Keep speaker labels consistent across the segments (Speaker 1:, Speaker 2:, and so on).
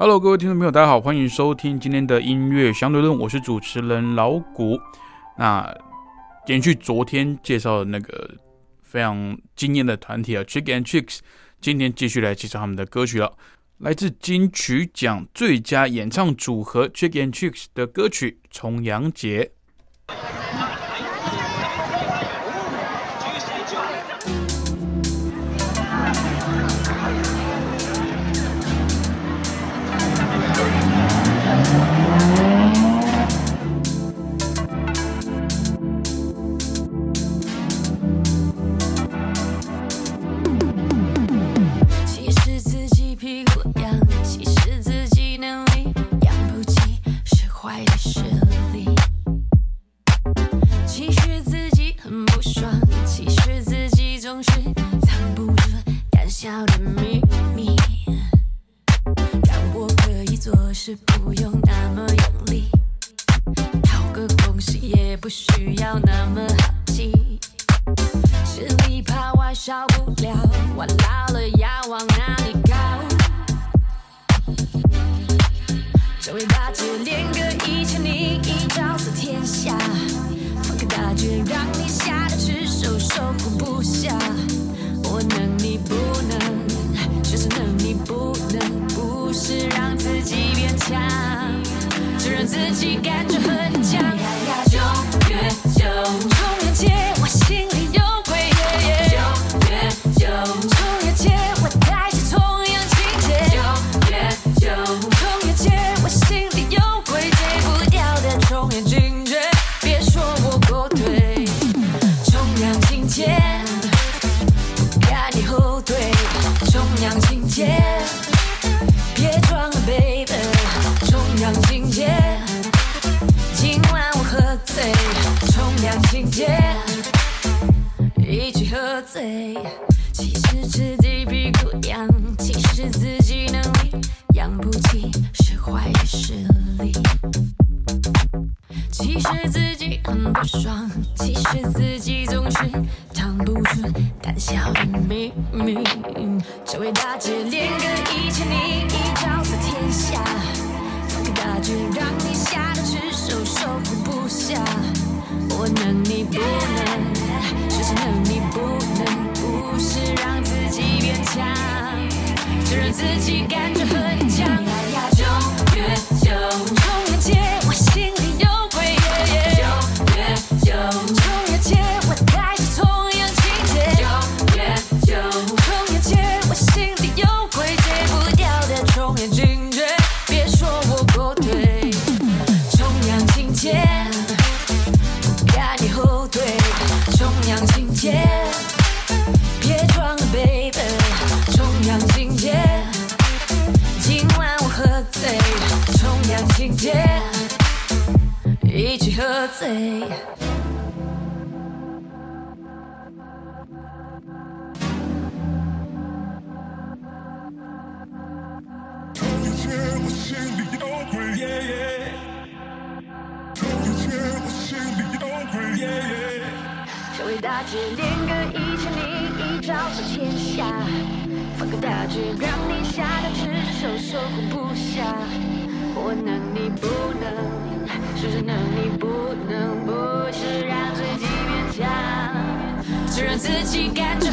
Speaker 1: Hello，各位听众朋友，大家好，欢迎收听今天的音乐相对论，我是主持人老谷。那延续昨天介绍的那个非常惊艳的团体啊，Chick and Chicks，今天继续来介绍他们的歌曲了。来自金曲奖最佳演唱组合 Chick and Chicks 的歌曲《重阳节》。
Speaker 2: 的秘密，让我可以做事不用那么用力，讨个公心也不需要那么好奇，吃里扒外少不了。我老了要往哪里靠？这位大姐连。己感觉很强。say. 大街练个一千零一招走天下，放个大绝让你吓得赤手守护不下。我能，你不能，是谁能，你不能，不是让自己勉强，就让自己感觉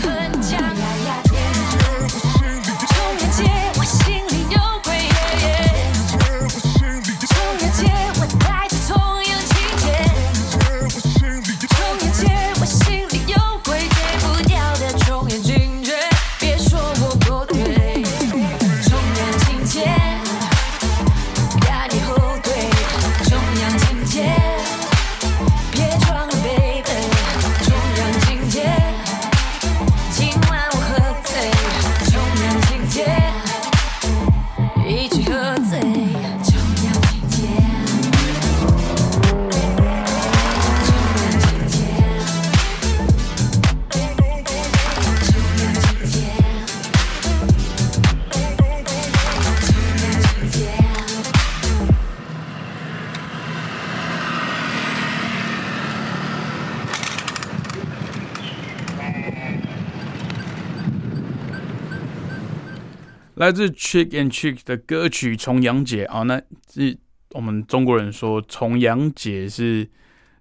Speaker 1: 来自 Chick and Chick 的歌曲《重阳节》啊，那是我们中国人说重阳节是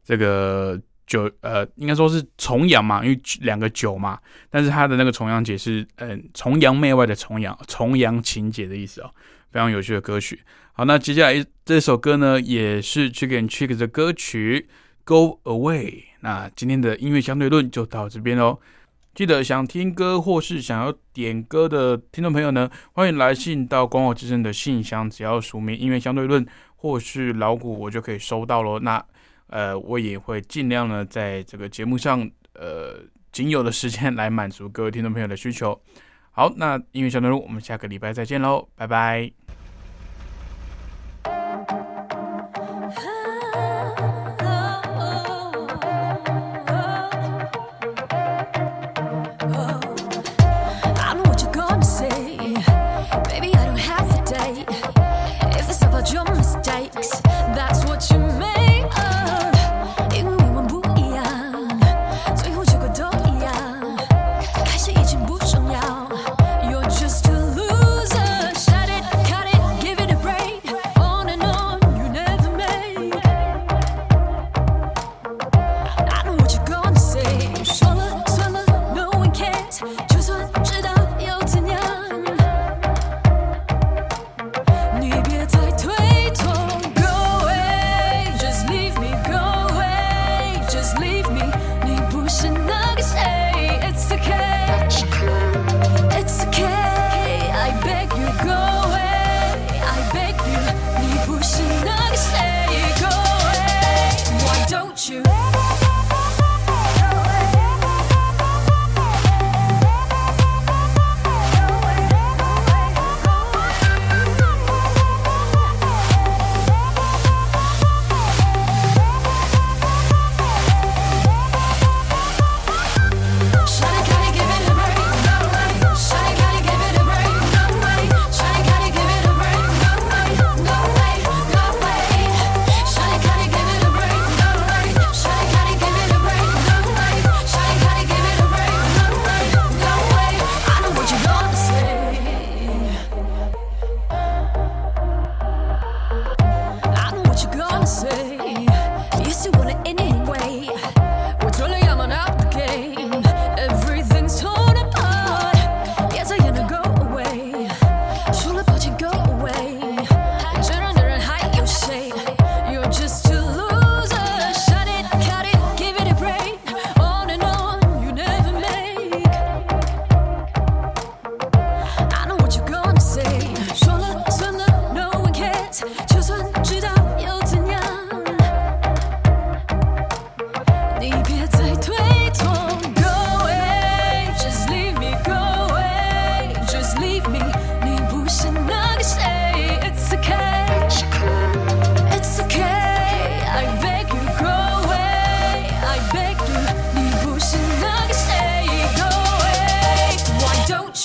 Speaker 1: 这个九呃，应该说是重阳嘛，因为两个九嘛，但是他的那个重阳节是嗯崇洋媚外的重阳，重阳情节的意思哦，非常有趣的歌曲。好，那接下来这首歌呢，也是 Chick and Chick 的歌曲《Go Away》。那今天的音乐相对论就到这边喽。记得想听歌或是想要点歌的听众朋友呢，欢迎来信到光华之声的信箱，只要署名“音乐相对论”或是“老谷”，我就可以收到喽。那呃，我也会尽量呢，在这个节目上呃仅有的时间来满足各位听众朋友的需求。好，那音乐相对论，我们下个礼拜再见喽，拜拜。
Speaker 2: say.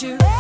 Speaker 2: you.